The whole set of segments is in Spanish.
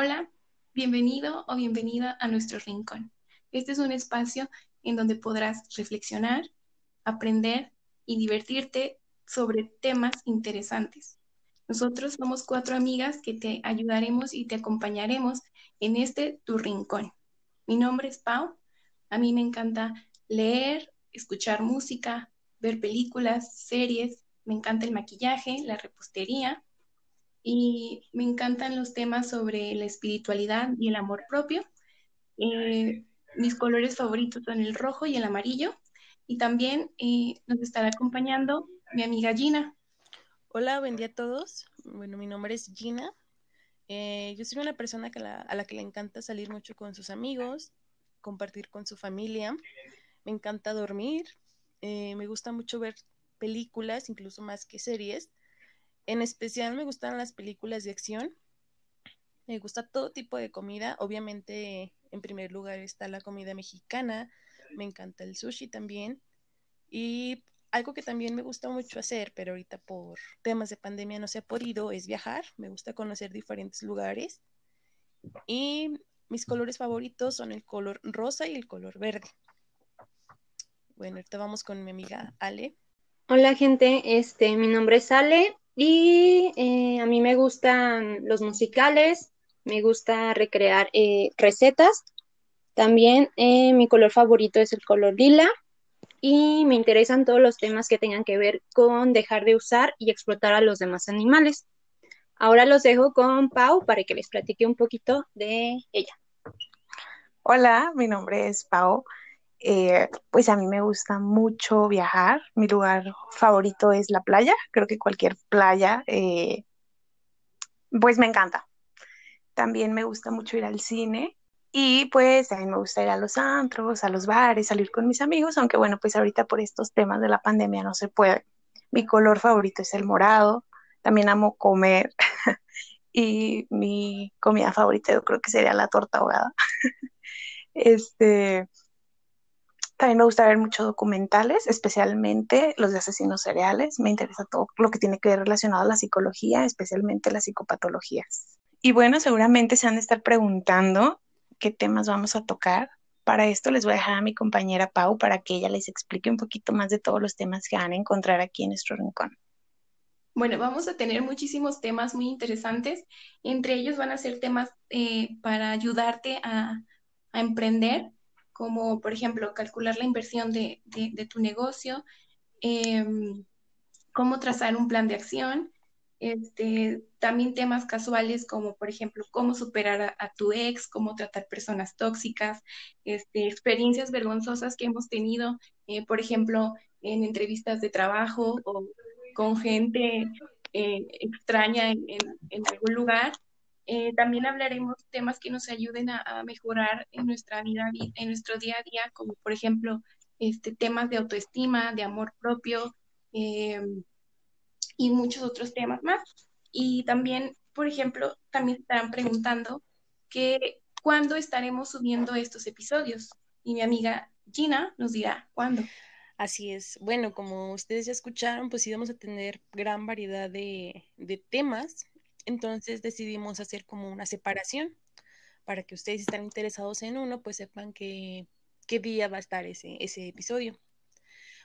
Hola, bienvenido o bienvenida a nuestro rincón. Este es un espacio en donde podrás reflexionar, aprender y divertirte sobre temas interesantes. Nosotros somos cuatro amigas que te ayudaremos y te acompañaremos en este tu rincón. Mi nombre es Pau. A mí me encanta leer, escuchar música, ver películas, series. Me encanta el maquillaje, la repostería y me encantan los temas sobre la espiritualidad y el amor propio. Eh, mis colores favoritos son el rojo y el amarillo. Y también eh, nos estará acompañando mi amiga Gina. Hola, buen día a todos. Bueno, mi nombre es Gina. Eh, yo soy una persona que a la que le encanta salir mucho con sus amigos, compartir con su familia. Me encanta dormir. me gusta mucho ver películas, incluso más que series. En especial me gustan las películas de acción. Me gusta todo tipo de comida. Obviamente, en primer lugar está la comida mexicana. Me encanta el sushi también. Y algo que también me gusta mucho hacer, pero ahorita por temas de pandemia no se ha podido, es viajar. Me gusta conocer diferentes lugares. Y mis colores favoritos son el color rosa y el color verde. Bueno, ahorita vamos con mi amiga Ale. Hola gente, este, mi nombre es Ale y eh, a mí me gustan los musicales, me gusta recrear eh, recetas. También eh, mi color favorito es el color lila y me interesan todos los temas que tengan que ver con dejar de usar y explotar a los demás animales. Ahora los dejo con Pau para que les platique un poquito de ella. Hola, mi nombre es Pau. Eh, pues a mí me gusta mucho viajar. Mi lugar favorito es la playa. Creo que cualquier playa, eh, pues me encanta. También me gusta mucho ir al cine y pues también me gusta ir a los antros, a los bares, salir con mis amigos, aunque bueno, pues ahorita por estos temas de la pandemia no se puede. Mi color favorito es el morado. También amo comer y mi comida favorita yo creo que sería la torta ahogada. este, también me gusta ver muchos documentales, especialmente los de asesinos seriales. Me interesa todo lo que tiene que ver relacionado a la psicología, especialmente las psicopatologías. Y bueno, seguramente se han de estar preguntando qué temas vamos a tocar. Para esto les voy a dejar a mi compañera Pau para que ella les explique un poquito más de todos los temas que van a encontrar aquí en nuestro rincón. Bueno, vamos a tener muchísimos temas muy interesantes. Entre ellos van a ser temas eh, para ayudarte a emprender como por ejemplo calcular la inversión de, tu negocio, em, cómo trazar un plan de acción, este, también temas casuales como por ejemplo cómo superar a, tu ex, cómo tratar personas tóxicas, este, experiencias vergonzosas que hemos tenido, eh, por ejemplo, en entrevistas de trabajo o con gente eh, extraña en algún lugar. Eh, también hablaremos temas que nos ayuden a, mejorar en nuestra vida, en nuestro día a día, como por ejemplo este, temas de autoestima, de amor propio eh, y muchos otros temas más. Y también, por ejemplo, también estarán preguntando que cuándo estaremos subiendo estos episodios. Y mi amiga Gina nos dirá cuándo. Así es. Bueno, como ustedes ya escucharon, pues íbamos a tener gran variedad de, de temas entonces decidimos hacer como una separación para que ustedes están interesados en uno, pues sepan que, qué día va a estar ese, ese episodio.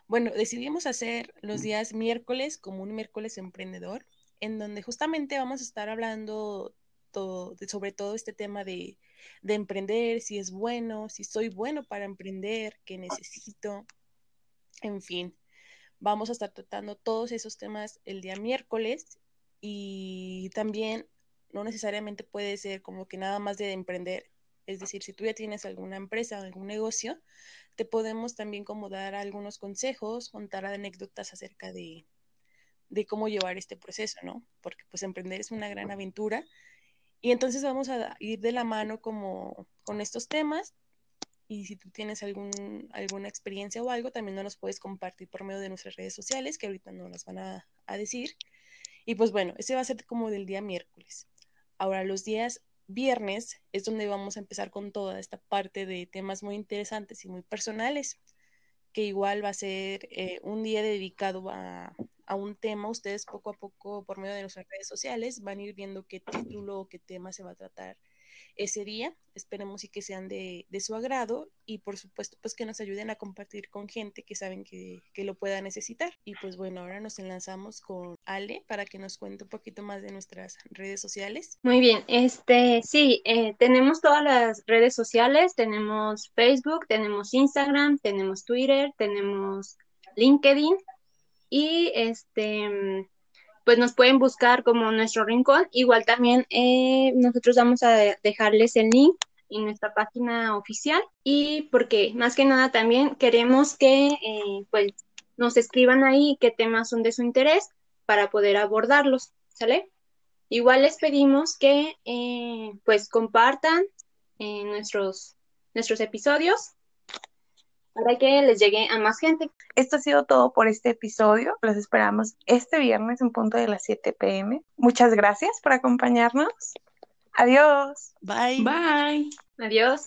Bueno, decidimos hacer los días miércoles como un miércoles emprendedor, en donde justamente vamos a estar hablando todo, sobre todo este tema de, de emprender, si es bueno, si soy bueno para emprender, qué necesito, en fin. Vamos a estar tratando todos esos temas el día miércoles y también no necesariamente puede ser como que nada más de emprender. Es decir, si tú ya tienes alguna empresa algún negocio, te podemos también como dar algunos consejos, contar anécdotas acerca de, de cómo llevar este proceso, ¿no? Porque pues emprender es una gran aventura. Y entonces vamos a ir de la mano como con estos temas. Y si tú tienes algún, alguna experiencia o algo, también nos puedes compartir por medio de nuestras redes sociales, que ahorita no las van a, a decir. Y pues bueno, ese va a ser como del día miércoles. Ahora, los días viernes es donde vamos a empezar con toda esta parte de temas muy interesantes y muy personales, que igual va a ser eh, un día dedicado a, a, un tema. Ustedes poco a poco, por medio de nuestras redes sociales, van a ir viendo qué título o qué tema se va a tratar ese día. Esperemos y que sean de, de, su agrado y por supuesto pues que nos ayuden a compartir con gente que saben que, que, lo pueda necesitar. Y pues bueno, ahora nos enlazamos con Ale para que nos cuente un poquito más de nuestras redes sociales. Muy bien, este sí, eh, tenemos todas las redes sociales, tenemos Facebook, tenemos Instagram, tenemos Twitter, tenemos LinkedIn y este pues nos pueden buscar como nuestro rincón. Igual también eh, nosotros vamos a dejarles el link en nuestra página oficial y porque más que nada también queremos que eh, pues nos escriban ahí qué temas son de su interés para poder abordarlos, ¿sale? Igual les pedimos que eh, pues compartan nuestros, nuestros episodios para que les llegue a más gente. Esto ha sido todo por este episodio. Los esperamos este viernes en punto de las 7 pm. Muchas gracias por acompañarnos. Adiós. Bye. Bye. Adiós.